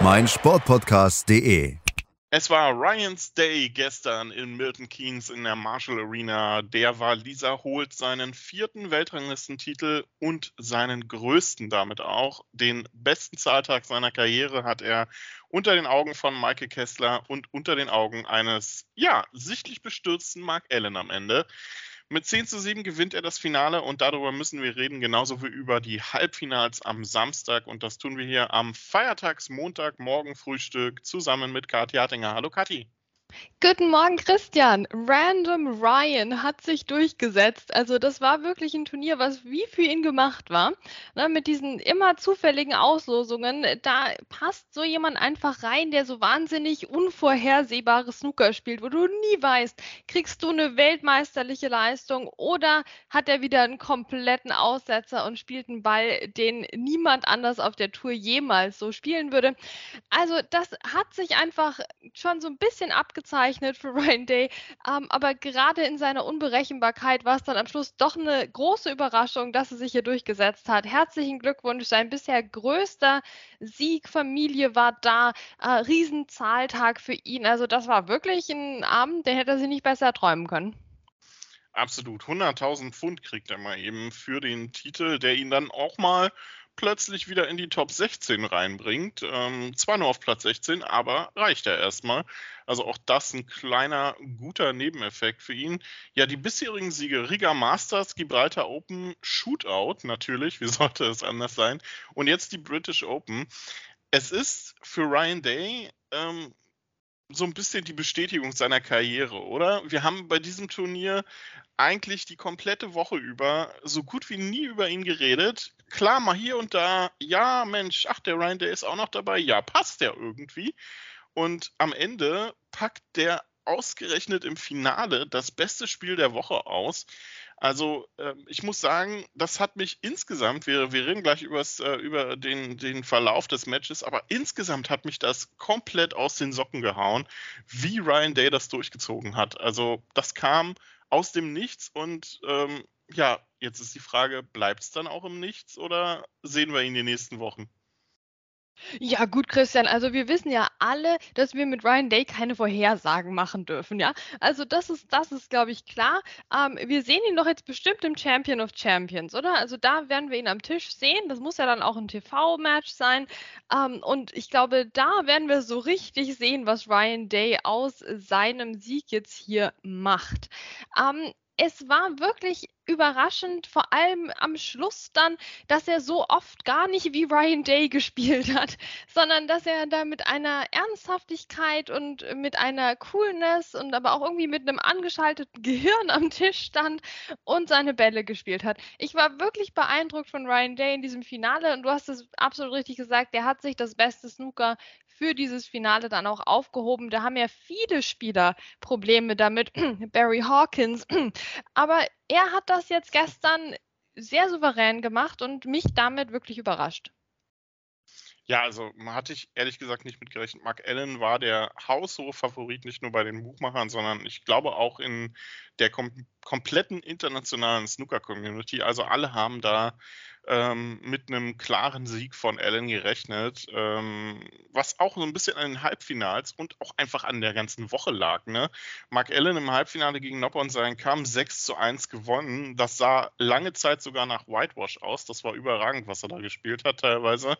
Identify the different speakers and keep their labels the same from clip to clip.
Speaker 1: meinsportpodcast.de.
Speaker 2: Es war Ryans Day gestern in Milton Keynes in der Marshall Arena. Der war Lisa holt seinen vierten Weltranglistentitel und seinen größten damit auch. Den besten Zahltag seiner Karriere hat er unter den Augen von Michael Kessler und unter den Augen eines, ja, sichtlich bestürzten Mark Allen am Ende. Mit 10 zu 7 gewinnt er das Finale und darüber müssen wir reden, genauso wie über die Halbfinals am Samstag. Und das tun wir hier am Feiertagsmontag, morgen Frühstück zusammen mit Kathi Hartinger. Hallo Kathi.
Speaker 3: Guten Morgen, Christian. Random Ryan hat sich durchgesetzt. Also das war wirklich ein Turnier, was wie für ihn gemacht war. Ne, mit diesen immer zufälligen Auslosungen, da passt so jemand einfach rein, der so wahnsinnig unvorhersehbare Snooker spielt, wo du nie weißt, kriegst du eine weltmeisterliche Leistung oder hat er wieder einen kompletten Aussetzer und spielt einen Ball, den niemand anders auf der Tour jemals so spielen würde. Also das hat sich einfach schon so ein bisschen abgezogen ausgezeichnet für Ryan Day. Ähm, aber gerade in seiner Unberechenbarkeit war es dann am Schluss doch eine große Überraschung, dass er sich hier durchgesetzt hat. Herzlichen Glückwunsch. Sein bisher größter Sieg, Familie war da. Äh, Riesenzahltag für ihn. Also das war wirklich ein Abend, der hätte sich nicht besser träumen können.
Speaker 2: Absolut. 100.000 Pfund kriegt er mal eben für den Titel, der ihn dann auch mal plötzlich wieder in die Top 16 reinbringt. Ähm, zwar nur auf Platz 16, aber reicht er erstmal. Also auch das ein kleiner, guter Nebeneffekt für ihn. Ja, die bisherigen Siege Riga Masters, Gibraltar Open, Shootout natürlich, wie sollte es anders sein? Und jetzt die British Open. Es ist für Ryan Day ähm, so ein bisschen die Bestätigung seiner Karriere, oder? Wir haben bei diesem Turnier eigentlich die komplette Woche über so gut wie nie über ihn geredet. Klar, mal hier und da, ja, Mensch, ach, der Ryan, der ist auch noch dabei. Ja, passt der irgendwie. Und am Ende packt der ausgerechnet im Finale das beste Spiel der Woche aus. Also äh, ich muss sagen, das hat mich insgesamt, wir, wir reden gleich übers, äh, über den, den Verlauf des Matches, aber insgesamt hat mich das komplett aus den Socken gehauen, wie Ryan Day das durchgezogen hat. Also das kam aus dem Nichts und ähm, ja, jetzt ist die Frage, bleibt es dann auch im Nichts oder sehen wir ihn in den nächsten Wochen?
Speaker 3: Ja, gut, Christian. Also wir wissen ja alle, dass wir mit Ryan Day keine Vorhersagen machen dürfen, ja. Also das ist, das ist, glaube ich, klar. Ähm, wir sehen ihn doch jetzt bestimmt im Champion of Champions, oder? Also da werden wir ihn am Tisch sehen. Das muss ja dann auch ein TV-Match sein. Ähm, und ich glaube, da werden wir so richtig sehen, was Ryan Day aus seinem Sieg jetzt hier macht. Ähm, es war wirklich überraschend, vor allem am Schluss dann, dass er so oft gar nicht wie Ryan Day gespielt hat, sondern dass er da mit einer Ernsthaftigkeit und mit einer Coolness und aber auch irgendwie mit einem angeschalteten Gehirn am Tisch stand und seine Bälle gespielt hat. Ich war wirklich beeindruckt von Ryan Day in diesem Finale und du hast es absolut richtig gesagt, der hat sich das beste Snooker für dieses Finale dann auch aufgehoben. Da haben ja viele Spieler Probleme damit, Barry Hawkins. Aber er hat das jetzt gestern sehr souverän gemacht und mich damit wirklich überrascht.
Speaker 2: Ja, also hatte ich ehrlich gesagt nicht mit gerechnet. Mark Allen war der haushohe Favorit nicht nur bei den Buchmachern, sondern ich glaube auch in der kom kompletten internationalen Snooker-Community. Also alle haben da ähm, mit einem klaren Sieg von Allen gerechnet, ähm, was auch so ein bisschen an den Halbfinals und auch einfach an der ganzen Woche lag. Ne? Mark Allen im Halbfinale gegen Noppon sein kam 6 zu 1 gewonnen. Das sah lange Zeit sogar nach Whitewash aus. Das war überragend, was er da gespielt hat teilweise.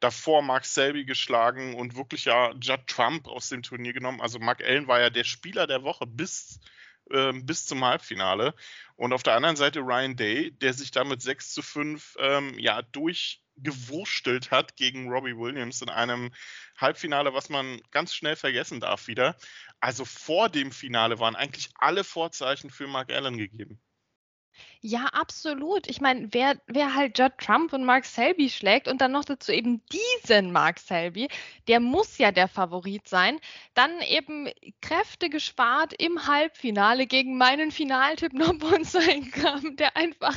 Speaker 2: Davor Mark Selby geschlagen und wirklich ja Judd Trump aus dem Turnier genommen. Also Mark Allen war ja der Spieler der Woche bis ähm, bis zum Halbfinale. Und auf der anderen Seite Ryan Day, der sich damit 6 zu 5 ähm, ja, durchgewurstelt hat gegen Robbie Williams in einem Halbfinale, was man ganz schnell vergessen darf wieder. Also vor dem Finale waren eigentlich alle Vorzeichen für Mark Allen gegeben.
Speaker 3: Ja, absolut. Ich meine, wer, wer halt Judd Trump und Mark Selby schlägt und dann noch dazu eben diesen Mark Selby, der muss ja der Favorit sein. Dann eben Kräfte gespart im Halbfinale gegen meinen Finaltipp Nobunsen kam, der einfach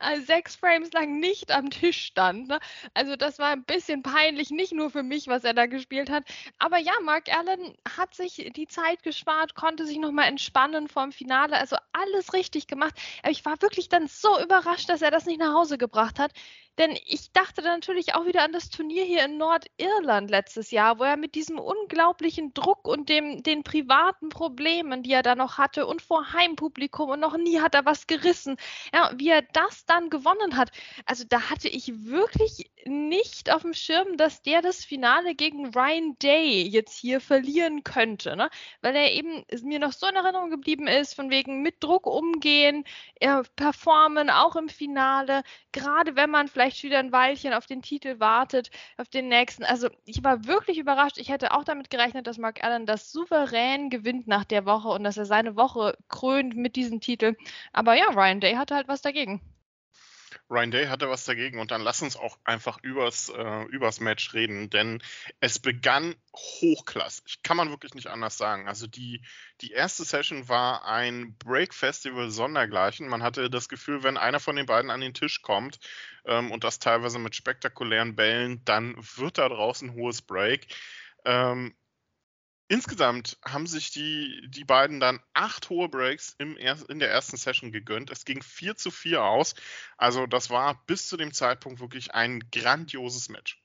Speaker 3: äh, sechs Frames lang nicht am Tisch stand. Ne? Also das war ein bisschen peinlich, nicht nur für mich, was er da gespielt hat. Aber ja, Mark Allen hat sich die Zeit gespart, konnte sich nochmal entspannen vor dem Finale. Also alles richtig gemacht. Aber ich war wirklich dann so überrascht, dass er das nicht nach Hause gebracht hat. Denn ich dachte natürlich auch wieder an das Turnier hier in Nordirland letztes Jahr, wo er mit diesem unglaublichen Druck und dem, den privaten Problemen, die er da noch hatte und vor Heimpublikum und noch nie hat er was gerissen, ja, wie er das dann gewonnen hat. Also da hatte ich wirklich nicht auf dem Schirm, dass der das Finale gegen Ryan Day jetzt hier verlieren könnte, ne? weil er eben mir noch so in Erinnerung geblieben ist, von wegen mit Druck umgehen, performen, auch im Finale, gerade wenn man vielleicht wieder ein Weilchen auf den Titel wartet, auf den nächsten. Also ich war wirklich überrascht. Ich hätte auch damit gerechnet, dass Mark Allen das souverän gewinnt nach der Woche und dass er seine Woche krönt mit diesem Titel. Aber ja, Ryan Day hatte halt was dagegen.
Speaker 2: Ryan Day hatte was dagegen und dann lass uns auch einfach übers, äh, übers Match reden, denn es begann hochklassig, kann man wirklich nicht anders sagen. Also die, die erste Session war ein Break Festival sondergleichen. Man hatte das Gefühl, wenn einer von den beiden an den Tisch kommt ähm, und das teilweise mit spektakulären Bällen, dann wird da draußen hohes Break. Ähm, Insgesamt haben sich die, die beiden dann acht hohe Breaks im in der ersten Session gegönnt. Es ging 4 zu 4 aus. Also das war bis zu dem Zeitpunkt wirklich ein grandioses Match.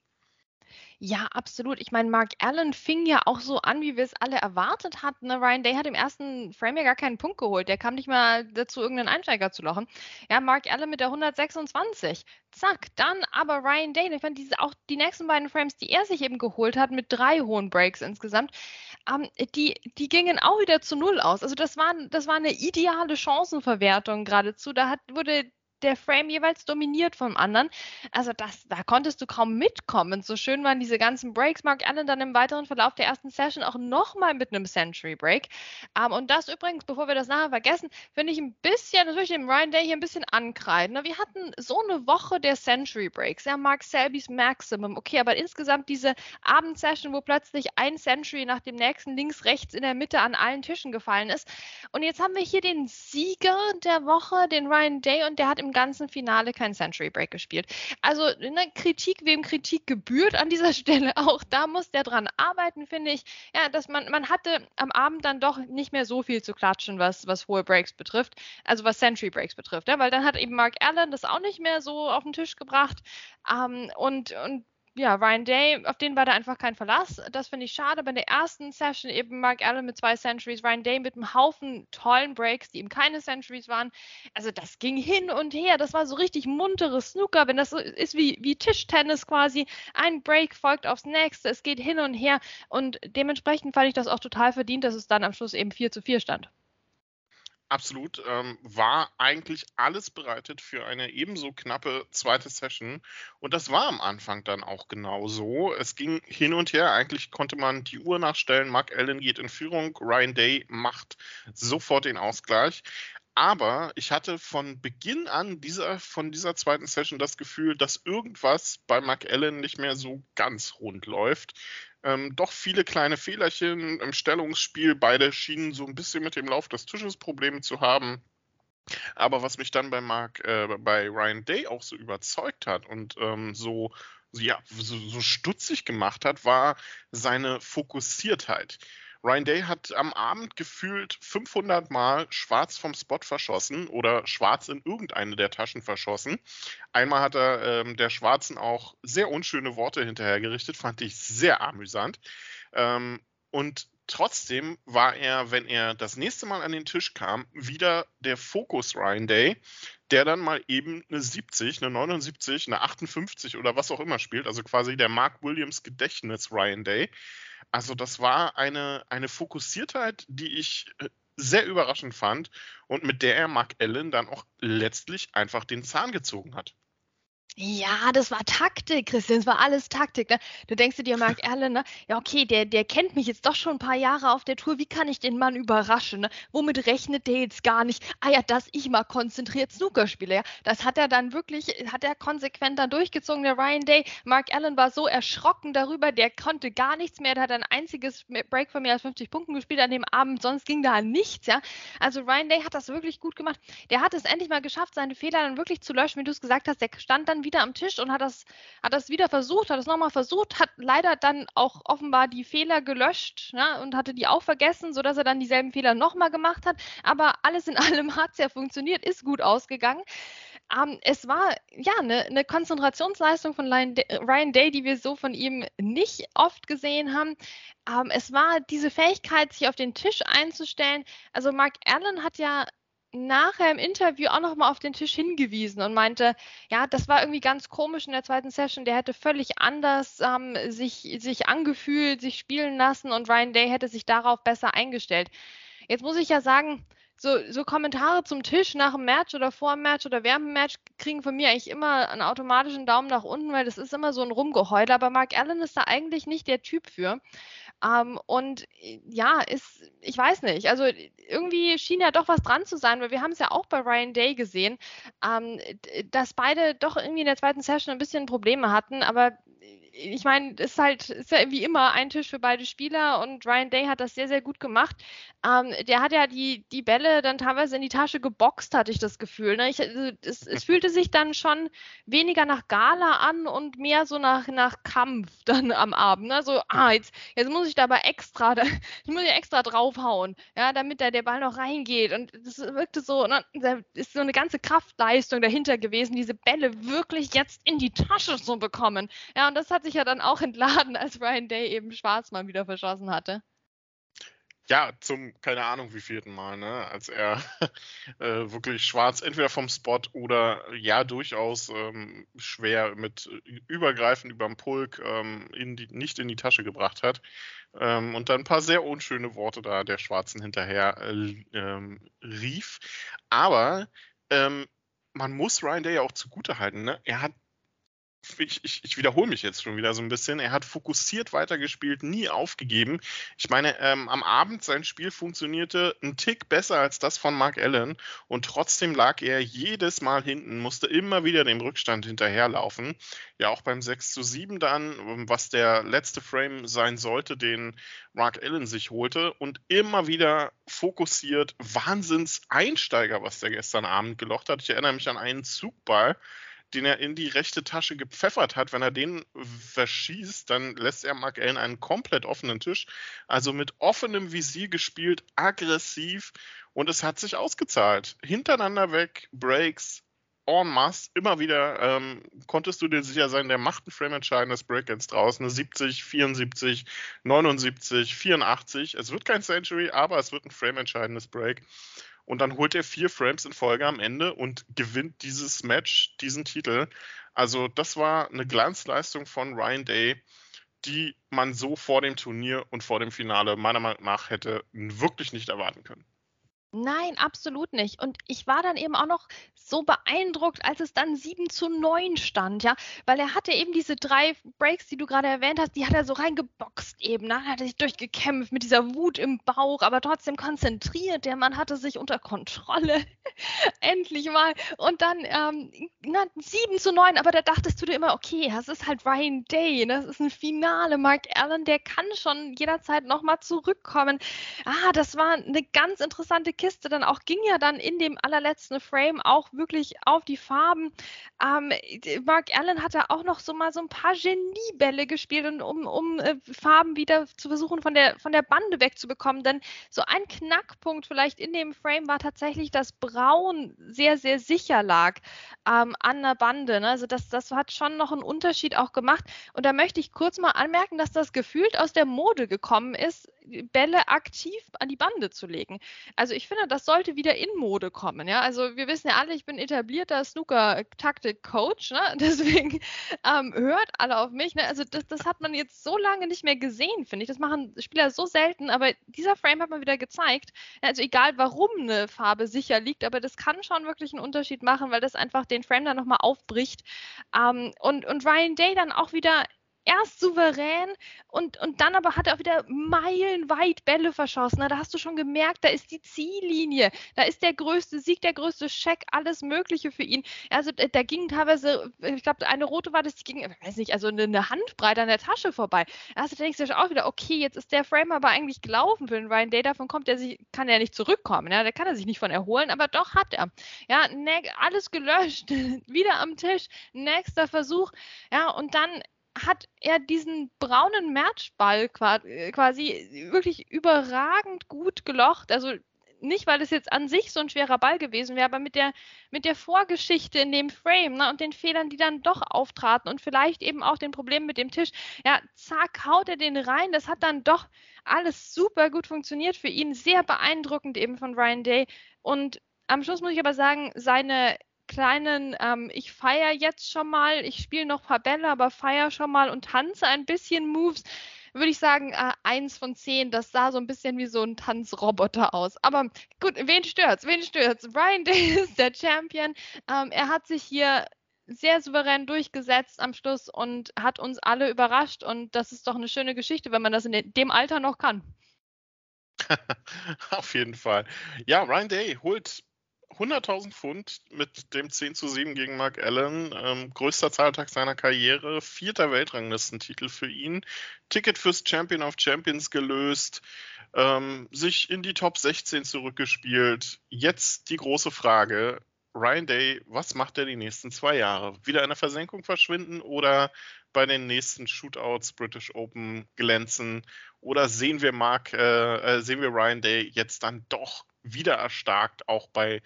Speaker 3: Ja, absolut. Ich meine, Mark Allen fing ja auch so an, wie wir es alle erwartet hatten. Ne? Ryan Day hat im ersten Frame ja gar keinen Punkt geholt. Der kam nicht mal dazu, irgendeinen Einsteiger zu lochen. Ja, Mark Allen mit der 126. Zack, dann aber Ryan Day. Ich fand diese, auch die nächsten beiden Frames, die er sich eben geholt hat, mit drei hohen Breaks insgesamt, ähm, die, die gingen auch wieder zu Null aus. Also das war, das war eine ideale Chancenverwertung geradezu. Da hat, wurde der Frame jeweils dominiert vom anderen. Also das, da konntest du kaum mitkommen. So schön waren diese ganzen Breaks. Mark Allen dann im weiteren Verlauf der ersten Session auch nochmal mit einem Century Break. Um, ähm, und das übrigens, bevor wir das nachher vergessen, finde ich ein bisschen, natürlich dem Ryan Day hier ein bisschen ankreiden. Wir hatten so eine Woche der Century Breaks. Ja, Mark Selby's Maximum. Okay, aber insgesamt diese Abendsession, wo plötzlich ein Century nach dem nächsten links, rechts in der Mitte an allen Tischen gefallen ist. Und jetzt haben wir hier den Sieger der Woche, den Ryan Day, und der hat im ganzen Finale kein Century Break gespielt. Also eine Kritik, wem Kritik gebührt an dieser Stelle auch, da muss der dran arbeiten, finde ich. Ja, dass man, man hatte am Abend dann doch nicht mehr so viel zu klatschen, was, was hohe Breaks betrifft, also was Century Breaks betrifft, ja, weil dann hat eben Mark Allen das auch nicht mehr so auf den Tisch gebracht. Ähm, und, und ja, Ryan Day, auf den war da einfach kein Verlass. Das finde ich schade. Bei der ersten Session eben Mark Allen mit zwei Centuries, Ryan Day mit einem Haufen tollen Breaks, die eben keine Centuries waren. Also das ging hin und her. Das war so richtig munteres Snooker, wenn das so ist wie, wie Tischtennis quasi. Ein Break folgt aufs nächste. Es geht hin und her. Und dementsprechend fand ich das auch total verdient, dass es dann am Schluss eben 4 zu 4 stand.
Speaker 2: Absolut. Ähm, war eigentlich alles bereitet für eine ebenso knappe zweite Session. Und das war am Anfang dann auch genau so. Es ging hin und her. Eigentlich konnte man die Uhr nachstellen. Mark Allen geht in Führung. Ryan Day macht sofort den Ausgleich. Aber ich hatte von Beginn an dieser, von dieser zweiten Session das Gefühl, dass irgendwas bei Mark Allen nicht mehr so ganz rund läuft ähm, doch viele kleine Fehlerchen im Stellungsspiel. Beide schienen so ein bisschen mit dem Lauf des Tisches Probleme zu haben. Aber was mich dann bei Mark, äh, bei Ryan Day auch so überzeugt hat und ähm, so, ja, so, so stutzig gemacht hat, war seine Fokussiertheit. Ryan Day hat am Abend gefühlt 500 Mal schwarz vom Spot verschossen oder schwarz in irgendeine der Taschen verschossen. Einmal hat er ähm, der Schwarzen auch sehr unschöne Worte hinterhergerichtet, fand ich sehr amüsant. Ähm, und trotzdem war er, wenn er das nächste Mal an den Tisch kam, wieder der Fokus Ryan Day, der dann mal eben eine 70, eine 79, eine 58 oder was auch immer spielt, also quasi der Mark Williams Gedächtnis Ryan Day. Also das war eine, eine Fokussiertheit, die ich äh, sehr überraschend fand und mit der er Mark Allen dann auch letztlich einfach den Zahn gezogen hat.
Speaker 3: Ja, das war Taktik, Christian. Das war alles Taktik. Ne? Du denkst dir, Mark Allen, ne? ja, okay, der, der kennt mich jetzt doch schon ein paar Jahre auf der Tour. Wie kann ich den Mann überraschen? Ne? Womit rechnet der jetzt gar nicht? Ah ja, dass ich mal konzentriert Snooker spiele. Ja? Das hat er dann wirklich, hat er konsequent dann durchgezogen, der Ryan Day. Mark Allen war so erschrocken darüber, der konnte gar nichts mehr. Der hat ein einziges Break von mehr als 50 Punkten gespielt an dem Abend, sonst ging da nichts. Ja? Also Ryan Day hat das wirklich gut gemacht. Der hat es endlich mal geschafft, seine Fehler dann wirklich zu löschen, wie du es gesagt hast. Der stand dann wieder am Tisch und hat das, hat das wieder versucht, hat es nochmal versucht, hat leider dann auch offenbar die Fehler gelöscht ne, und hatte die auch vergessen, sodass er dann dieselben Fehler nochmal gemacht hat. Aber alles in allem hat es ja funktioniert, ist gut ausgegangen. Ähm, es war ja eine, eine Konzentrationsleistung von Ryan Day, die wir so von ihm nicht oft gesehen haben. Ähm, es war diese Fähigkeit, sich auf den Tisch einzustellen. Also Mark Allen hat ja nachher im Interview auch nochmal auf den Tisch hingewiesen und meinte, ja, das war irgendwie ganz komisch in der zweiten Session. Der hätte völlig anders ähm, sich, sich angefühlt, sich spielen lassen und Ryan Day hätte sich darauf besser eingestellt. Jetzt muss ich ja sagen, so, so Kommentare zum Tisch nach dem Match oder vor dem Match oder während dem Match kriegen von mir eigentlich immer einen automatischen Daumen nach unten, weil das ist immer so ein Rumgeheul. Aber Mark Allen ist da eigentlich nicht der Typ für. Ähm, und äh, ja, ist, ich weiß nicht, also irgendwie schien ja doch was dran zu sein, weil wir haben es ja auch bei Ryan Day gesehen, ähm, dass beide doch irgendwie in der zweiten Session ein bisschen Probleme hatten, aber ich meine, ist halt, ist ja wie immer ein Tisch für beide Spieler und Ryan Day hat das sehr, sehr gut gemacht. Ähm, der hat ja die, die Bälle dann teilweise in die Tasche geboxt, hatte ich das Gefühl. Ne? Ich, also, es, es, fühlte sich dann schon weniger nach Gala an und mehr so nach, nach Kampf dann am Abend. Ne? So, ah, jetzt, jetzt muss ich da aber extra, da, ich muss ja extra draufhauen, ja, damit da der Ball noch reingeht. Und das wirkte so, ne? da ist so eine ganze Kraftleistung dahinter gewesen, diese Bälle wirklich jetzt in die Tasche zu bekommen. Ja, und das hat sich ja dann auch entladen, als Ryan Day eben Schwarz mal wieder verschossen hatte.
Speaker 2: Ja, zum, keine Ahnung, wie vierten Mal, ne? Als er äh, wirklich schwarz entweder vom Spot oder ja durchaus ähm, schwer mit übergreifend über dem Pulk ähm, in die, nicht in die Tasche gebracht hat. Ähm, und dann ein paar sehr unschöne Worte da der Schwarzen hinterher äh, ähm, rief. Aber ähm, man muss Ryan Day ja auch zugutehalten, ne? Er hat ich, ich, ich wiederhole mich jetzt schon wieder so ein bisschen. Er hat fokussiert weitergespielt, nie aufgegeben. Ich meine, ähm, am Abend sein Spiel funktionierte ein Tick besser als das von Mark Allen und trotzdem lag er jedes Mal hinten, musste immer wieder dem Rückstand hinterherlaufen. Ja, auch beim 6 zu 7 dann, was der letzte Frame sein sollte, den Mark Allen sich holte und immer wieder fokussiert. Wahnsinns Einsteiger, was der gestern Abend gelocht hat. Ich erinnere mich an einen Zugball den er in die rechte Tasche gepfeffert hat, wenn er den verschießt, dann lässt er Mark Allen einen komplett offenen Tisch. Also mit offenem Visier gespielt, aggressiv und es hat sich ausgezahlt. Hintereinander weg, Breaks, en masse, immer wieder ähm, konntest du dir sicher sein, der macht ein Frame entscheidendes Break jetzt draus. Eine 70, 74, 79, 84. Es wird kein Century, aber es wird ein Frame entscheidendes Break. Und dann holt er vier Frames in Folge am Ende und gewinnt dieses Match, diesen Titel. Also das war eine Glanzleistung von Ryan Day, die man so vor dem Turnier und vor dem Finale meiner Meinung nach hätte wirklich nicht erwarten können.
Speaker 3: Nein, absolut nicht. Und ich war dann eben auch noch so beeindruckt, als es dann 7 zu 9 stand, ja, weil er hatte eben diese drei Breaks, die du gerade erwähnt hast, die hat er so reingeboxt eben, dann hat er sich durchgekämpft mit dieser Wut im Bauch, aber trotzdem konzentriert. Der Mann hatte sich unter Kontrolle. Endlich mal. Und dann ähm, na, 7 zu 9, aber da dachtest du dir immer, okay, das ist halt Ryan Day, das ist ein Finale. Mark Allen, der kann schon jederzeit nochmal zurückkommen. Ah, das war eine ganz interessante Kiste dann auch, ging ja dann in dem allerletzten Frame auch wirklich auf die Farben. Ähm, Mark Allen hat da auch noch so mal so ein paar Geniebälle gespielt, um, um äh, Farben wieder zu versuchen von der, von der Bande wegzubekommen. Denn so ein Knackpunkt vielleicht in dem Frame war tatsächlich, dass Braun sehr, sehr sicher lag ähm, an der Bande. Ne? Also das, das hat schon noch einen Unterschied auch gemacht. Und da möchte ich kurz mal anmerken, dass das gefühlt aus der Mode gekommen ist, Bälle aktiv an die Bande zu legen. Also ich finde, das sollte wieder in Mode kommen. Ja? Also wir wissen ja alle, ich bin etablierter Snooker-Taktik-Coach, ne? deswegen ähm, hört alle auf mich. Ne? Also das, das hat man jetzt so lange nicht mehr gesehen, finde ich. Das machen Spieler so selten, aber dieser Frame hat man wieder gezeigt. Also egal, warum eine Farbe sicher liegt, aber das kann schon wirklich einen Unterschied machen, weil das einfach den Frame dann nochmal aufbricht. Ähm, und, und Ryan Day dann auch wieder erst souverän und, und dann aber hat er auch wieder meilenweit Bälle verschossen. da hast du schon gemerkt, da ist die Ziellinie, da ist der größte Sieg, der größte Scheck, alles Mögliche für ihn. Also da, ging teilweise, ich glaube, eine rote war das, die ging, weiß nicht, also eine, eine Handbreite an der Tasche vorbei. Also da denkst du auch wieder, okay, jetzt ist der Frame aber eigentlich gelaufen für den Ryan Day, davon kommt er sich, kann er nicht zurückkommen, ja, da kann er sich nicht von erholen, aber doch hat er. Ja, alles gelöscht, wieder am Tisch, nächster Versuch, ja, und dann hat er diesen braunen Matchball äh, quasi wirklich überragend gut gelocht. Also nicht, weil es jetzt an sich so ein schwerer Ball gewesen wäre, aber mit der, mit der Vorgeschichte in dem Frame ne, und den Fehlern, die dann doch auftraten und vielleicht eben auch den Problemen mit dem Tisch. Ja, zack, haut er den rein. Das hat dann doch alles super gut funktioniert für ihn. Sehr beeindruckend eben von Ryan Day. Und am Schluss muss ich aber sagen, seine kleinen, ähm, ich feiere jetzt schon mal, ich spiele noch ein paar Bälle, aber feiere schon mal und tanze ein bisschen Moves, würde ich sagen, äh, eins von zehn, das sah so ein bisschen wie so ein Tanzroboter aus. Aber gut, wen stört's? Wen stört's? Brian Day ist der Champion. Ähm, er hat sich hier sehr souverän durchgesetzt am Schluss und hat uns alle überrascht. Und das ist doch eine schöne Geschichte, wenn man das in dem Alter noch kann.
Speaker 2: Auf jeden Fall. Ja, Ryan Day holt 100.000 Pfund mit dem 10 zu 7 gegen Mark Allen. Ähm, größter Zahltag seiner Karriere, vierter Weltranglistentitel für ihn. Ticket fürs Champion of Champions gelöst, ähm, sich in die Top 16 zurückgespielt. Jetzt die große Frage. Ryan Day, was macht er die nächsten zwei Jahre? Wieder in der Versenkung verschwinden oder bei den nächsten Shootouts British Open glänzen? Oder sehen wir Mark, äh, äh sehen wir Ryan Day jetzt dann doch wieder erstarkt, auch bei,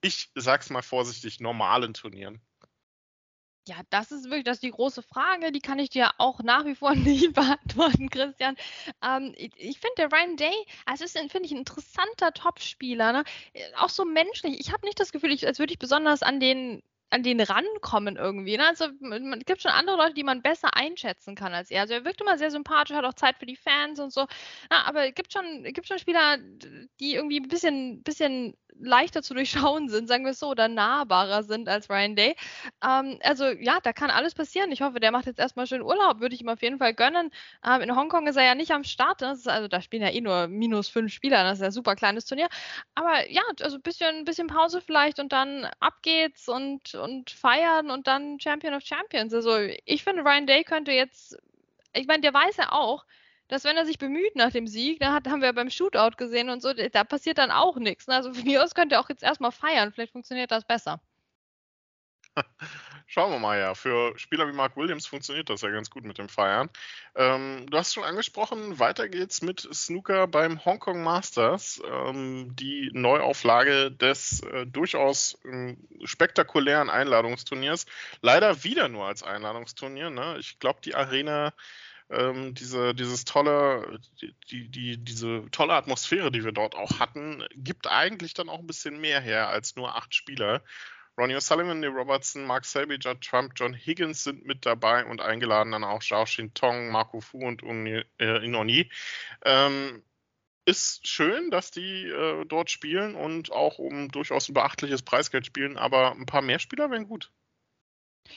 Speaker 2: ich sag's mal vorsichtig, normalen Turnieren?
Speaker 3: Ja, das ist wirklich das ist die große Frage. Die kann ich dir auch nach wie vor nicht beantworten, Christian. Ähm, ich, ich finde, der Ryan Day, also ist, finde ich, ein interessanter Topspieler. Ne? Auch so menschlich. Ich habe nicht das Gefühl, ich, als würde ich besonders an den an den rankommen irgendwie. Ne? Also es gibt schon andere Leute, die man besser einschätzen kann als er. Also er wirkt immer sehr sympathisch, hat auch Zeit für die Fans und so. Ja, aber es gibt schon, gibt schon Spieler, die irgendwie ein bisschen, bisschen leichter zu durchschauen sind, sagen wir es so, oder nahbarer sind als Ryan Day. Ähm, also ja, da kann alles passieren. Ich hoffe, der macht jetzt erstmal schön Urlaub, würde ich ihm auf jeden Fall gönnen. Ähm, in Hongkong ist er ja nicht am Start. Ne? Ist, also da spielen ja eh nur minus fünf Spieler. Das ist ja ein super kleines Turnier. Aber ja, also ein bisschen, bisschen Pause vielleicht und dann ab geht's und, und feiern und dann Champion of Champions. Also ich finde, Ryan Day könnte jetzt, ich meine, der weiß ja auch, dass wenn er sich bemüht nach dem Sieg, da hat, haben wir beim Shootout gesehen und so, da passiert dann auch nichts. Ne? Also von mir aus könnte er auch jetzt erstmal feiern, vielleicht funktioniert das besser.
Speaker 2: Schauen wir mal, ja. Für Spieler wie Mark Williams funktioniert das ja ganz gut mit dem Feiern. Ähm, du hast schon angesprochen, weiter geht's mit Snooker beim Hongkong Masters. Ähm, die Neuauflage des äh, durchaus äh, spektakulären Einladungsturniers. Leider wieder nur als Einladungsturnier. Ne? Ich glaube, die Arena ähm, diese, dieses tolle, die, die, diese tolle Atmosphäre, die wir dort auch hatten, gibt eigentlich dann auch ein bisschen mehr her als nur acht Spieler. Ronnie O'Sullivan, Neil Robertson, Mark Selby, Judd Trump, John Higgins sind mit dabei und eingeladen dann auch Zhao Tong, Marco Fu und äh, Inoni. Ähm, ist schön, dass die äh, dort spielen und auch um durchaus ein beachtliches Preisgeld spielen, aber ein paar mehr Spieler wären gut.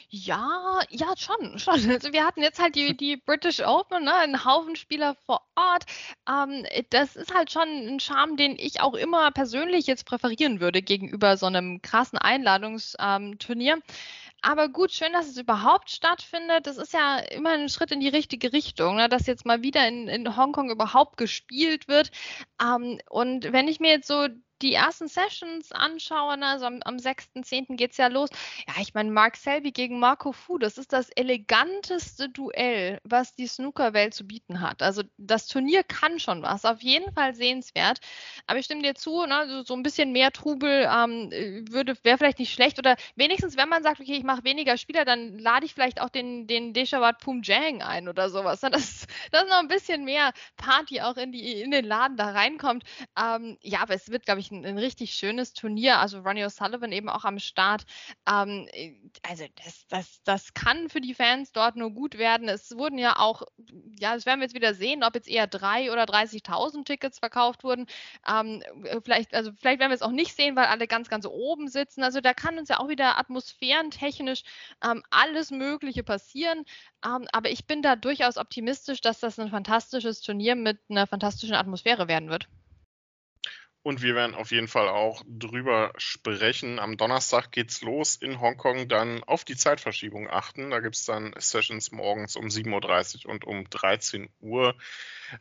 Speaker 3: Ja, ja, schon, schon. Also wir hatten jetzt halt die, die British Open, ne, einen Haufen Spieler vor Ort. Ähm, das ist halt schon ein Charme, den ich auch immer persönlich jetzt präferieren würde gegenüber so einem krassen Einladungsturnier. Ähm, aber gut, schön, dass es überhaupt stattfindet. Das ist ja immer ein Schritt in die richtige Richtung, ne? dass jetzt mal wieder in, in Hongkong überhaupt gespielt wird. Ähm, und wenn ich mir jetzt so die ersten Sessions anschaue, ne, also am, am 6.10. geht es ja los. Ja, ich meine, Mark Selby gegen Marco Fu, das ist das eleganteste Duell, was die Snookerwelt zu bieten hat. Also das Turnier kann schon was, auf jeden Fall sehenswert. Aber ich stimme dir zu, ne, so, so ein bisschen mehr Trubel ähm, würde wäre vielleicht nicht schlecht. Oder wenigstens, wenn man sagt, okay, ich mache weniger Spieler, dann lade ich vielleicht auch den, den Deshawat Pumjang ein oder sowas. Ne? Dass, dass noch ein bisschen mehr Party auch in, die, in den Laden da reinkommt. Ähm, ja, aber es wird, glaube ich, ein, ein, richtig schönes Turnier. Also Ronnie O'Sullivan eben auch am Start. Ähm, also das, das, das kann für die Fans dort nur gut werden. Es wurden ja auch, ja, das werden wir jetzt wieder sehen, ob jetzt eher drei oder 30.000 Tickets verkauft wurden. Ähm, vielleicht, also vielleicht werden wir es auch nicht sehen, weil alle ganz, ganz oben sitzen. Also da kann uns ja auch wieder atmosphärentechnisch ähm, alles Mögliche passieren. Ähm, aber ich bin da durchaus optimistisch, dass das ein fantastisches Turnier mit einer fantastischen Atmosphäre werden wird.
Speaker 2: Und wir werden auf jeden Fall auch drüber sprechen. Am Donnerstag geht's los in Hongkong. Dann auf die Zeitverschiebung achten. Da gibt es dann Sessions morgens um 7.30 Uhr und um 13 Uhr.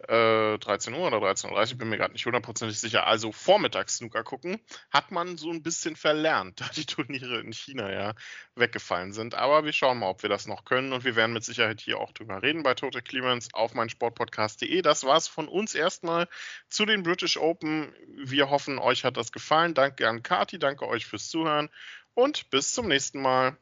Speaker 2: Äh, 13 Uhr oder 13.30 Uhr, bin mir gerade nicht hundertprozentig sicher. Also vormittags Snooker gucken, hat man so ein bisschen verlernt, da die Turniere in China ja weggefallen sind. Aber wir schauen mal, ob wir das noch können. Und wir werden mit Sicherheit hier auch drüber reden bei Total Clearance auf meinsportpodcast.de. Das war's von uns erstmal zu den British Open. Hoffen, euch hat das gefallen. Danke an Kati, danke euch fürs Zuhören und bis zum nächsten Mal.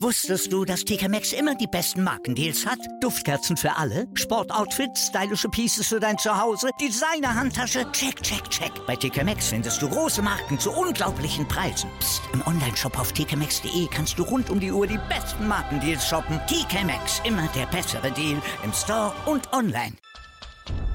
Speaker 4: Wusstest du, dass TK Maxx immer die besten Markendeals hat? Duftkerzen für alle, Sportoutfits, stylische Pieces für dein Zuhause, Designer-Handtasche, check, check, check. Bei TK Maxx findest du große Marken zu unglaublichen Preisen. Psst. im Onlineshop auf tkmaxx.de kannst du rund um die Uhr die besten Markendeals shoppen. TK Maxx, immer der bessere Deal im Store und online.